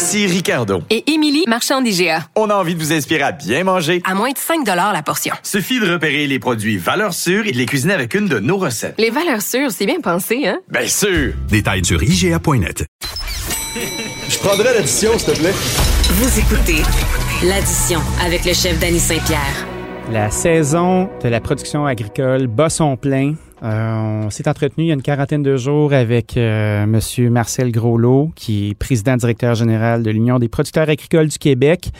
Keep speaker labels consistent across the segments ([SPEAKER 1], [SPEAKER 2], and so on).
[SPEAKER 1] Ici Ricardo.
[SPEAKER 2] Et Émilie, marchand d'IGA.
[SPEAKER 1] On a envie de vous inspirer à bien manger.
[SPEAKER 2] À moins de 5 la portion.
[SPEAKER 1] Suffit de repérer les produits valeurs sûres et de les cuisiner avec une de nos recettes.
[SPEAKER 2] Les valeurs sûres, c'est bien pensé, hein?
[SPEAKER 1] Bien sûr!
[SPEAKER 3] Détails sur IGA.net.
[SPEAKER 4] Je prendrais l'addition, s'il te plaît.
[SPEAKER 5] Vous écoutez l'addition avec le chef Danny Saint-Pierre.
[SPEAKER 6] La saison de la production agricole bat son plein. Euh, on s'est entretenu il y a une quarantaine de jours avec euh, M. Marcel Groslot, qui est président directeur général de l'Union des producteurs agricoles du Québec,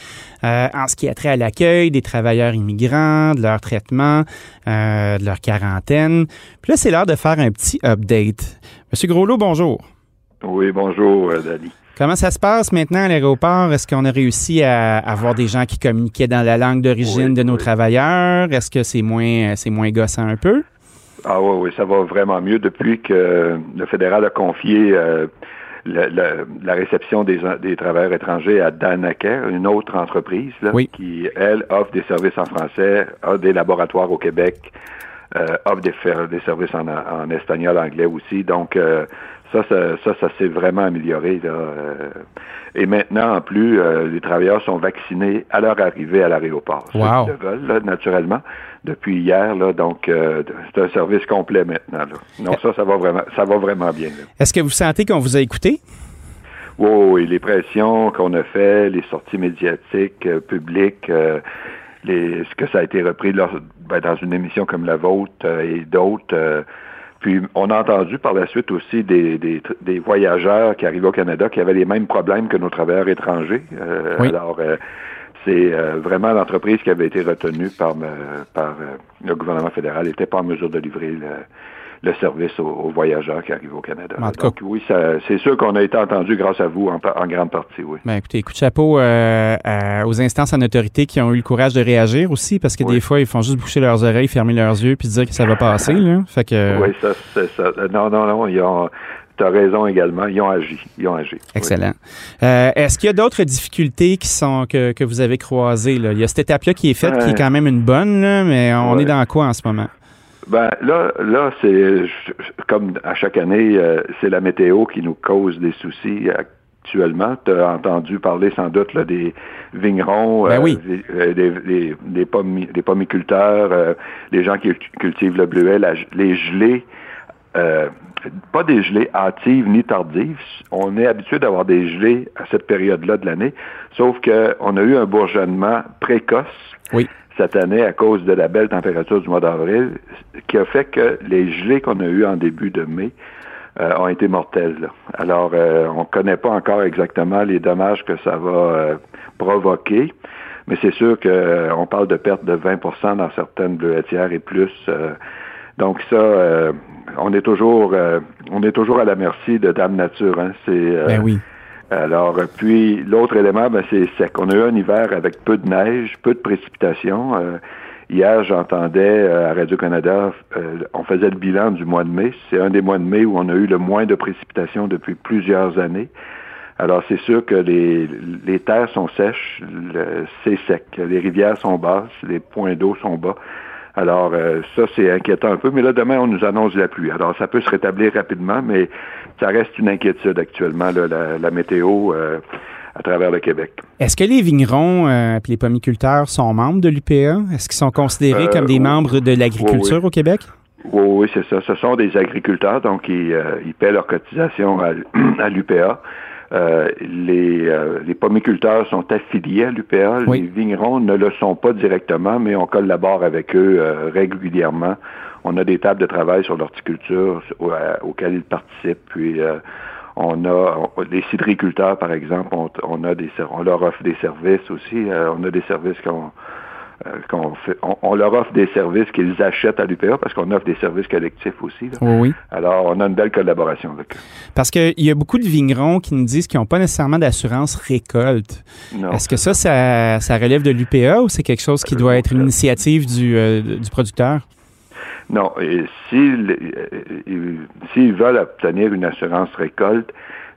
[SPEAKER 6] euh, en ce qui a trait à l'accueil des travailleurs immigrants, de leur traitement, de leur quarantaine. Puis là, c'est l'heure de faire un petit update. M. Groslot, bonjour.
[SPEAKER 7] Oui, bonjour, Dani.
[SPEAKER 6] Comment ça se passe maintenant à l'aéroport? Est-ce qu'on a réussi à avoir des gens qui communiquaient dans la langue d'origine de nos travailleurs? Est-ce que c'est moins, c'est moins gossant un peu?
[SPEAKER 7] Ah oui, oui, ça va vraiment mieux depuis que le fédéral a confié euh, la, réception des, des, travailleurs étrangers à Danaker, une autre entreprise qui, elle, offre des services en français, a des laboratoires au Québec, euh, offre des, des services en, en, espagnol, anglais aussi. Donc, euh, ça, ça, ça, s'est vraiment amélioré. Là. Et maintenant, en plus, les travailleurs sont vaccinés à leur arrivée à l'aéroport.
[SPEAKER 6] Wow.
[SPEAKER 7] Ceux veulent, naturellement depuis hier. Là, donc, euh, c'est un service complet maintenant. Là. Non, ça, ça va vraiment, ça va vraiment bien.
[SPEAKER 6] Est-ce que vous sentez qu'on vous a écouté?
[SPEAKER 7] Oui, les pressions qu'on a fait, les sorties médiatiques, euh, publiques, euh, les, ce que ça a été repris ben, dans une émission comme la vôtre et d'autres. Puis on a entendu par la suite aussi des, des, voyageurs qui arrivaient au Canada qui avaient les mêmes problèmes que nos travailleurs étrangers.
[SPEAKER 6] oui.
[SPEAKER 7] Alors, c'est euh, vraiment l'entreprise qui avait été retenue par, par euh, le gouvernement fédéral n'était pas en mesure de livrer le, service aux, voyageurs qui arrivent au Canada. Donc oui, c'est sûr qu'on a été entendu grâce à vous en, grande partie, oui.
[SPEAKER 6] Ben, écoutez, coup de chapeau euh, aux instances en autorité qui ont eu le courage de réagir aussi, parce que des fois, ils font juste boucher leurs oreilles, fermer leurs yeux, puis dire que ça va passer. Là. Fait que...
[SPEAKER 7] Oui, ça, c'est ça. Non, non, non, ils ont tu as raison également. Ils ont agi. Ils ont agi.
[SPEAKER 6] Excellent. Euh, est-ce qu'il y a d'autres difficultés qui sont que, que vous avez croisées? Là? Il y a cette étape-là qui est faite, qui est quand même une bonne, là, mais on est dans quoi en ce moment?
[SPEAKER 7] Ben là, là, c'est comme à chaque année, euh, c'est la météo qui nous cause des soucis actuellement. Tu as entendu parler sans doute là, des vignerons,
[SPEAKER 6] ben oui.
[SPEAKER 7] des, des, des, pommiculteurs, les gens qui cultivent le bleuet, les gelées pas des gelées hâtives ni tardives. On est habitué d'avoir des gelées à cette période-là de l'année, sauf qu'on a eu un bourgeonnement précoce cette année à cause de la belle température du mois d'avril, qui a fait que les gelées qu'on a eues en début de mai euh, ont été mortelles. Alors, euh, on ne connaît pas encore exactement les dommages que ça va euh, provoquer, mais c'est sûr qu'on parle de perte de 20% dans certaines bleuetières et plus. donc ça, on est toujours euh, on est toujours à la merci de Dame Nature. Hein. C'est
[SPEAKER 6] euh, ben oui.
[SPEAKER 7] Alors, puis l'autre élément, ben, c'est sec. On a eu un hiver avec peu de neige, peu de précipitations. Euh, hier, j'entendais à Radio-Canada, on faisait le bilan du mois de mai. C'est un des mois de mai où on a eu le moins de précipitations depuis plusieurs années. Alors, c'est sûr que les, les terres sont sèches, c'est sec. Les rivières sont basses, les points d'eau sont bas. Alors, euh, ça, c'est inquiétant un peu. Mais là, demain, on nous annonce la pluie. Alors, ça peut se rétablir rapidement, mais ça reste une inquiétude actuellement, la, météo euh, à travers le Québec.
[SPEAKER 6] Est-ce que les vignerons et euh, les pomiculteurs sont membres de l'UPA? Est-ce qu'ils sont considérés comme des membres de l'agriculture au Québec?
[SPEAKER 7] Oui, oui, c'est ça. Ce sont des agriculteurs, donc ils, ils paient leur cotisation à l'UPA. Euh, les, euh, les pomiculteurs sont affiliés à l'UPA. Les vignerons ne le sont pas directement, mais on collabore avec eux euh, régulièrement. On a des tables de travail sur l'horticulture auxquelles ils participent. Puis on a les cidriculteurs, par exemple, on, a des on leur offre des services aussi. on a des services qu'on euh, qu'on fait, on, on leur offre des services qu'ils achètent à l'UPA parce qu'on offre des services collectifs aussi. là.
[SPEAKER 6] Oui, oui.
[SPEAKER 7] Alors, on a une belle collaboration avec eux.
[SPEAKER 6] Parce qu'il y a beaucoup de vignerons qui nous disent qu'ils n'ont pas nécessairement d'assurance récolte.
[SPEAKER 7] Non.
[SPEAKER 6] Est-ce que ça, ça, ça relève de l'UPA ou c'est quelque chose qui doit être une initiative du, euh, du producteur?
[SPEAKER 7] Non, s'ils euh, s'ils veulent obtenir une assurance récolte,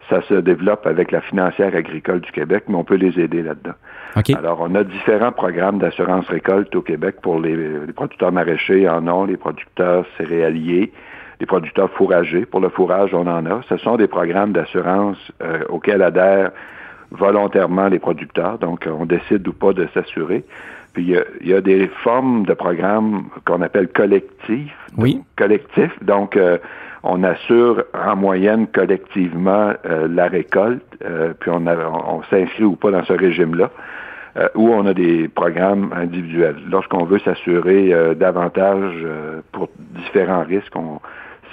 [SPEAKER 7] ça se développe avec la financière agricole du Québec, mais on peut les aider là-dedans.
[SPEAKER 6] OK.
[SPEAKER 7] Alors, on a différents programmes d'assurance récolte au Québec pour les, les producteurs maraîchers en ont, les producteurs céréaliers, les producteurs fourragers. Pour le fourrage, on en a. Ce sont des programmes d'assurance euh, auxquels adhèrent volontairement les producteurs. Donc, on décide ou pas de s'assurer. Puis, il y, a, il y a des formes de programmes qu'on appelle collectifs.
[SPEAKER 6] Oui.
[SPEAKER 7] Donc, collectifs. Donc, euh, on assure en moyenne collectivement euh, la récolte, euh, puis on, a- on, s'inscrit ou pas dans ce régime-là, euh, ou on a des programmes individuels. Lorsqu'on veut s'assurer euh, davantage pour différents risques, on,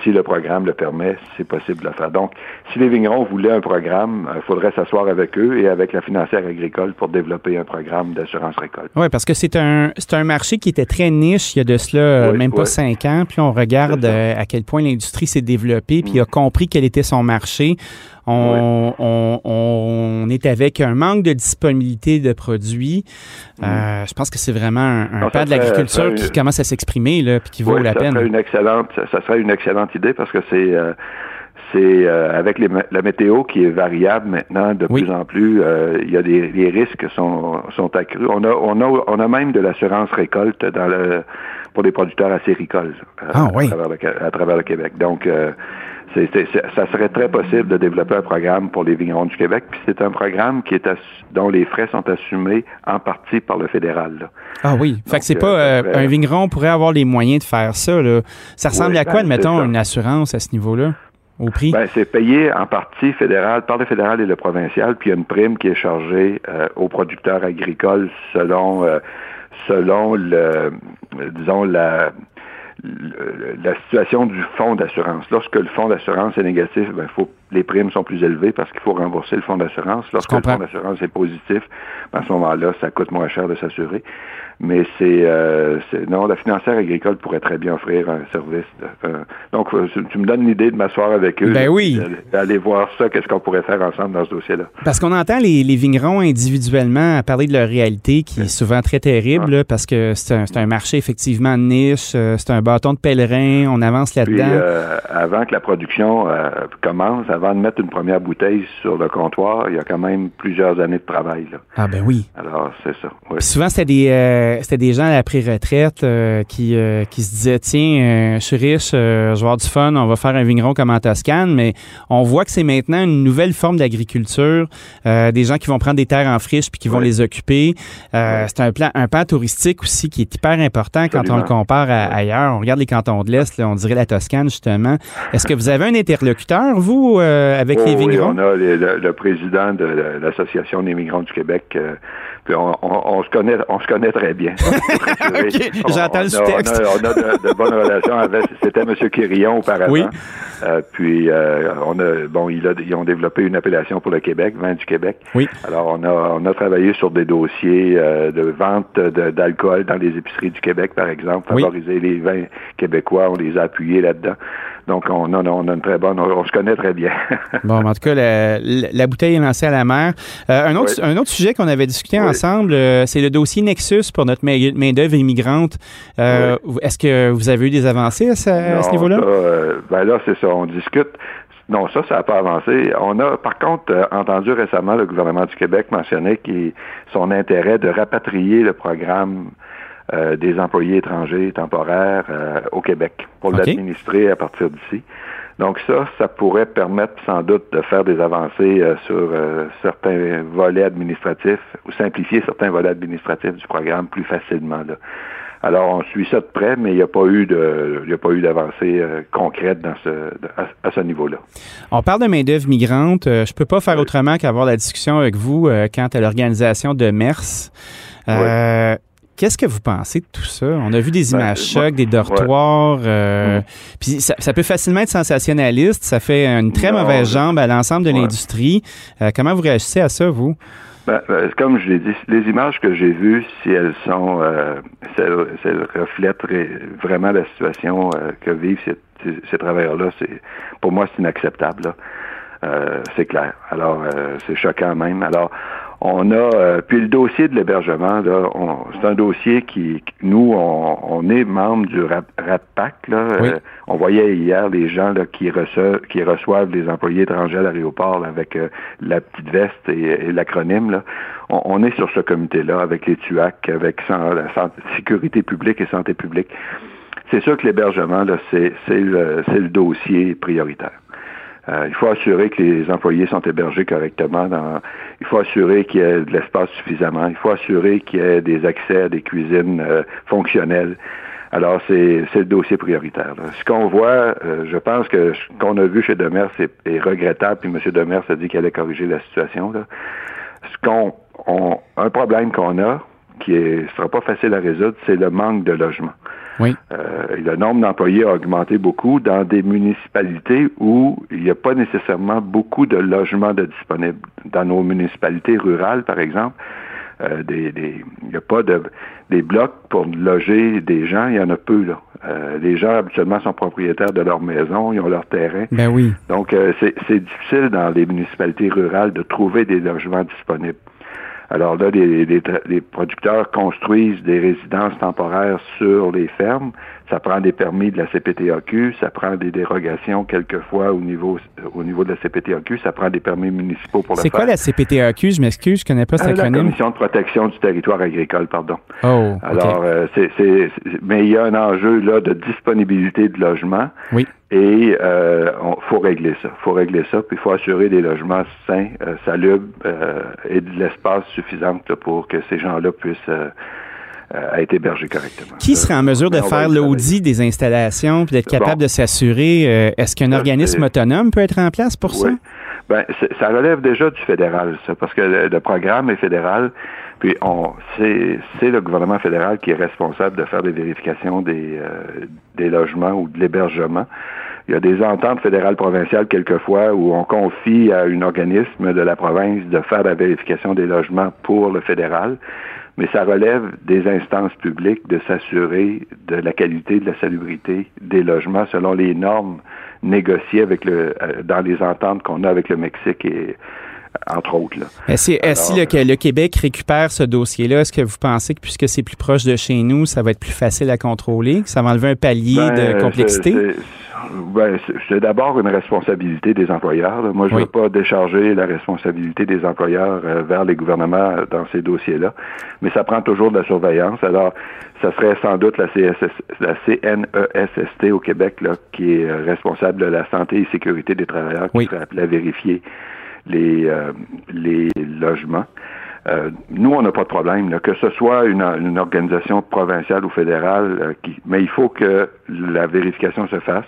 [SPEAKER 7] si le programme le permet, c'est possible de le faire. Donc, si les vignerons voulaient un programme, il faudrait s'asseoir avec eux et avec la financière agricole pour développer un programme d'assurance récolte.
[SPEAKER 6] Oui, parce que c'est un, c'est un marché qui était très niche il y a de cela euh,
[SPEAKER 7] Oui,
[SPEAKER 6] même pas
[SPEAKER 7] oui.
[SPEAKER 6] cinq ans. Puis on regarde euh, à quel point l'industrie s'est développée, puis a compris quel était son marché. On, on, on est avec un manque de disponibilité de produits. Euh, je pense que c'est vraiment un, un
[SPEAKER 7] Mm. Ça
[SPEAKER 6] de l'agriculture qui commence à s'exprimer, là, puis qui vaut la
[SPEAKER 7] ça
[SPEAKER 6] peine.
[SPEAKER 7] Serait une excellente, ça, ça serait une excellente idée parce que c'est euh, c'est euh, avec les la météo qui est variable maintenant de
[SPEAKER 6] Oui.
[SPEAKER 7] plus en plus, euh, il y a des les risques sont sont accrus. On a on a on a même de l'assurance récolte dans le pour les producteurs acéricoles euh,
[SPEAKER 6] Ah, oui.
[SPEAKER 7] à, travers le, à travers le Québec. Donc euh, c'est, c'est- c'est- ça serait très possible de développer un programme pour les vignerons du Québec. Puis c'est un programme qui est assu- dont les frais sont assumés en partie par le fédéral. là.
[SPEAKER 6] Ah oui. Fait que c'est
[SPEAKER 7] euh,
[SPEAKER 6] pas euh, un vigneron pourrait avoir les moyens de faire ça. Là. Ça ressemble
[SPEAKER 7] Oui,
[SPEAKER 6] à quoi,
[SPEAKER 7] ben,
[SPEAKER 6] admettons,
[SPEAKER 7] ça.
[SPEAKER 6] une assurance à ce niveau-là,
[SPEAKER 7] Ben, c'est payé en partie fédéral, par le fédéral et le provincial, puis il y a une prime qui est chargée euh, aux producteurs agricoles selon euh, selon le disons la la situation du fonds d'assurance. Lorsque le fonds d'assurance est négatif, ben, faut, les primes sont plus élevées parce qu'il faut rembourser le fonds d'assurance. Lorsque le fonds d'assurance est positif, ben, à ce moment-là, ça coûte moins cher de s'assurer. Mais c'est, euh, non, la financière agricole pourrait très bien offrir un service. de- euh, donc, euh, tu, me donnes l'idée de m'asseoir avec eux.
[SPEAKER 6] Ben oui.
[SPEAKER 7] d'aller- voir ça, qu'est-ce qu'on pourrait faire ensemble dans ce dossier-là.
[SPEAKER 6] Parce qu'on entend les, les vignerons individuellement parler de leur réalité qui est souvent très terrible parce que c'est un, marché effectivement de niche, euh, c'est un bâton de pèlerin, on avance là-dedans.
[SPEAKER 7] euh, avant que la production commence, avant de mettre une première bouteille sur le comptoir, il y a quand même plusieurs années de travail. Là.
[SPEAKER 6] ah ben oui.
[SPEAKER 7] Alors, c'est ça. oui.
[SPEAKER 6] Puis souvent, c'était des, euh, des gens à la pré-retraite euh, qui, euh, qui se disaient Tiens, je suis riche, je vais avoir du fun, on va faire un vigneron comme en Toscane. Mais on voit que c'est maintenant une nouvelle forme d'agriculture. Des gens qui vont prendre des terres en friche puis qui vont les occuper. C'est un plan, un pan touristique aussi qui est hyper important quand on le compare à ailleurs. On regarde les cantons de l'Est, on dirait la Toscane, justement. Est-ce que vous avez un interlocuteur, vous, euh, avec
[SPEAKER 7] Oh,
[SPEAKER 6] les
[SPEAKER 7] oui, on a les- le, le président de la- l'Association des migrants du Québec. euh, puis on, on- on se connaît, on se connaît très bien.
[SPEAKER 6] J'entends le sous-texte.
[SPEAKER 7] On a, on a de, de bonnes relations avec. C'était M. Quirillon auparavant.
[SPEAKER 6] Oui.
[SPEAKER 7] Euh, puis on a, bon, il a- ils ont développé une appellation pour le Québec, vin du Québec.
[SPEAKER 6] Oui.
[SPEAKER 7] Alors on a, on a travaillé sur des dossiers de vente d'alcool dans les épiceries du Québec, par exemple,
[SPEAKER 6] Oui.
[SPEAKER 7] favoriser les vins québécois. On les a appuyés là-dedans. Donc on a, on a une très bonne, on, on se connaît très bien.
[SPEAKER 6] Bon, en tout cas, la, bouteille est lancée à la mer. Euh, un, autre,
[SPEAKER 7] Oui.
[SPEAKER 6] un autre sujet qu'on avait discuté
[SPEAKER 7] Oui.
[SPEAKER 6] ensemble, euh, c'est le dossier Nexus pour notre main- main-d'œuvre immigrante. Euh, Est-ce que vous avez eu des avancées à, ce- niveau-là?
[SPEAKER 7] euh, ben là, c'est ça, on discute. Non, ça, ça n'a pas avancé. On a, par contre, euh, entendu récemment le gouvernement du Québec mentionner qui, son intérêt de rapatrier le programme euh, des employés étrangers temporaires euh, au Québec pour l'administrer à partir d'ici. Donc ça, ça pourrait permettre sans doute de faire des avancées euh, sur euh, certains volets administratifs ou simplifier certains volets administratifs du programme plus facilement. Là. Alors, on suit ça de près, mais il n'y a pas eu de, il n'y a pas eu d'avancée euh, concrète dans ce, à, à ce niveau-là.
[SPEAKER 6] On parle de main-d'œuvre migrante. Euh, je peux pas faire autrement qu'avoir la discussion avec vous euh, quant à l'organisation de MERS. Euh, Qu'est-ce que vous pensez de tout ça? On a vu des
[SPEAKER 7] Ben,
[SPEAKER 6] images chocs, des dortoirs. euh,
[SPEAKER 7] Mhm.
[SPEAKER 6] Puis ça, ça peut facilement être sensationnaliste. Ça fait une très
[SPEAKER 7] Non,
[SPEAKER 6] mauvaise
[SPEAKER 7] je-
[SPEAKER 6] jambe à l'ensemble de
[SPEAKER 7] Ouais.
[SPEAKER 6] l'industrie. Euh, comment vous réagissez à ça, vous?
[SPEAKER 7] Ben, ben, comme je l'ai dit, les images que j'ai vues, si elles sont, euh, si elles, si elles reflètent vraiment la situation euh, que vivent ces, ces, ces travailleurs-là, c'est pour moi c'est inacceptable. c'est clair. Alors c'est choquant même. Alors on a euh, puis le dossier de l'hébergement là, on- c'est un dossier qui nous on, on est membre du RAP, RAPAC là.
[SPEAKER 6] Oui.
[SPEAKER 7] Euh, on voyait hier les gens là, qui reçoivent qui reçoivent les employés étrangers à l'aéroport là, avec euh, la petite veste et, et l'acronyme là. On, on est sur ce comité-là avec les TUAC, avec la sécurité publique et santé publique. C'est sûr que l'hébergement, là, c'est, c'est, le, c'est le dossier prioritaire. Euh, il faut assurer que les employés sont hébergés correctement. Dans, il faut assurer qu'il y ait de l'espace suffisamment. Il faut assurer qu'il y ait des accès à des cuisines euh, fonctionnelles. Alors, c'est, le dossier prioritaire. là. Ce qu'on voit, euh, je pense que ce qu'on a vu chez Demers est, est regrettable, puis M. Demers a dit qu'il allait corriger la situation. Là. Ce qu'on, on- un problème qu'on a, qui ne sera pas facile à résoudre, c'est le manque de logement.
[SPEAKER 6] Oui.
[SPEAKER 7] Euh, le nombre d'employés a augmenté beaucoup dans des municipalités où il n'y a pas nécessairement beaucoup de logements de disponibles. Dans nos municipalités rurales, par exemple, euh, des, des- il n'y a pas de des blocs pour loger des gens, il y en a peu là. Euh, les gens habituellement sont propriétaires de leur maison, ils ont leur terrain.
[SPEAKER 6] Ben oui.
[SPEAKER 7] Donc, euh, c'est difficile dans les municipalités rurales de trouver des logements disponibles. Alors là, les, producteurs construisent des résidences temporaires sur les fermes. Ça prend des permis de la CPTAQ, ça prend des dérogations quelquefois au niveau au niveau de la CPTAQ, ça prend des permis municipaux pour le
[SPEAKER 6] C'est
[SPEAKER 7] faire.
[SPEAKER 6] quoi la CPTAQ? Je m'excuse, je connais pas cet
[SPEAKER 7] Euh, la
[SPEAKER 6] acronyme.
[SPEAKER 7] Commission de protection du territoire agricole, pardon.
[SPEAKER 6] Oh.
[SPEAKER 7] Alors, euh, c'est, c'est- c'est- mais il y a un enjeu là de disponibilité de logement.
[SPEAKER 6] Oui.
[SPEAKER 7] Et euh, on, faut régler ça. faut régler ça. Puis il faut assurer des logements sains, euh, salubres euh, et de l'espace suffisant là, pour que ces gens-là puissent euh, euh, être hébergés correctement.
[SPEAKER 6] Qui serait en mesure de faire l'audit des installations puis d'être
[SPEAKER 7] Bon.
[SPEAKER 6] capable de s'assurer? euh, Est-ce qu'un
[SPEAKER 7] Ça,
[SPEAKER 6] organisme autonome peut être en place pour ça?
[SPEAKER 7] Ben, ça relève déjà du fédéral, ça, parce que le, le programme est fédéral, puis on c'est c'est le gouvernement fédéral qui est responsable de faire des vérifications des, euh, des logements ou de l'hébergement. Il y a des ententes fédérales provinciales quelquefois où on confie à un organisme de la province de faire la vérification des logements pour le fédéral, mais ça relève des instances publiques de s'assurer de la qualité, de la salubrité des logements selon les normes négociées avec le euh, dans les ententes qu'on a avec le Mexique et entre autres. Là.
[SPEAKER 6] Mais si, euh, si le, le Québec récupère ce dossier-là, est-ce que vous pensez que puisque c'est plus proche de chez nous, ça va être plus facile à contrôler, que ça va enlever un palier
[SPEAKER 7] Ben,
[SPEAKER 6] de complexité?
[SPEAKER 7] Ben, c'est- d'abord une responsabilité des employeurs. là. Moi, je ne
[SPEAKER 6] Oui.
[SPEAKER 7] veux pas décharger la responsabilité des employeurs euh, vers les gouvernements dans ces dossiers-là, mais ça prend toujours de la surveillance. Alors, ça serait sans doute la, CSS, la CNESST au Québec là, qui est euh, responsable de la santé et sécurité des travailleurs, qui serait appelée à vérifier les, euh, les logements. Euh, nous, on n'a pas de problème, là, que ce soit une, une organisation provinciale ou fédérale, euh, qui, mais il faut que la vérification se fasse.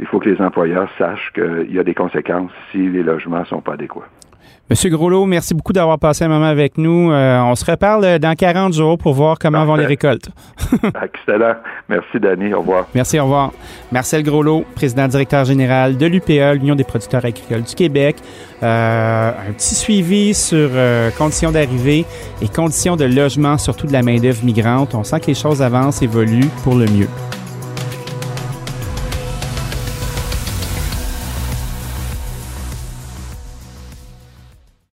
[SPEAKER 7] Il faut que les employeurs sachent qu'il y a des conséquences si les logements sont pas adéquats.
[SPEAKER 6] Monsieur Groslot, merci beaucoup d'avoir passé un moment avec nous. Euh, on se reparle euh, dans 40 jours pour voir comment vont les récoltes.
[SPEAKER 7] Excellent. Merci, Danny. Au revoir.
[SPEAKER 6] Merci, au revoir. Marcel Groslot, président directeur général de l'UPA, l'Union des producteurs agricoles du Québec. Euh, un petit suivi sur euh, conditions d'arrivée et conditions de logement, surtout de la main-d'œuvre migrante. On sent que les choses avancent, évoluent pour le mieux.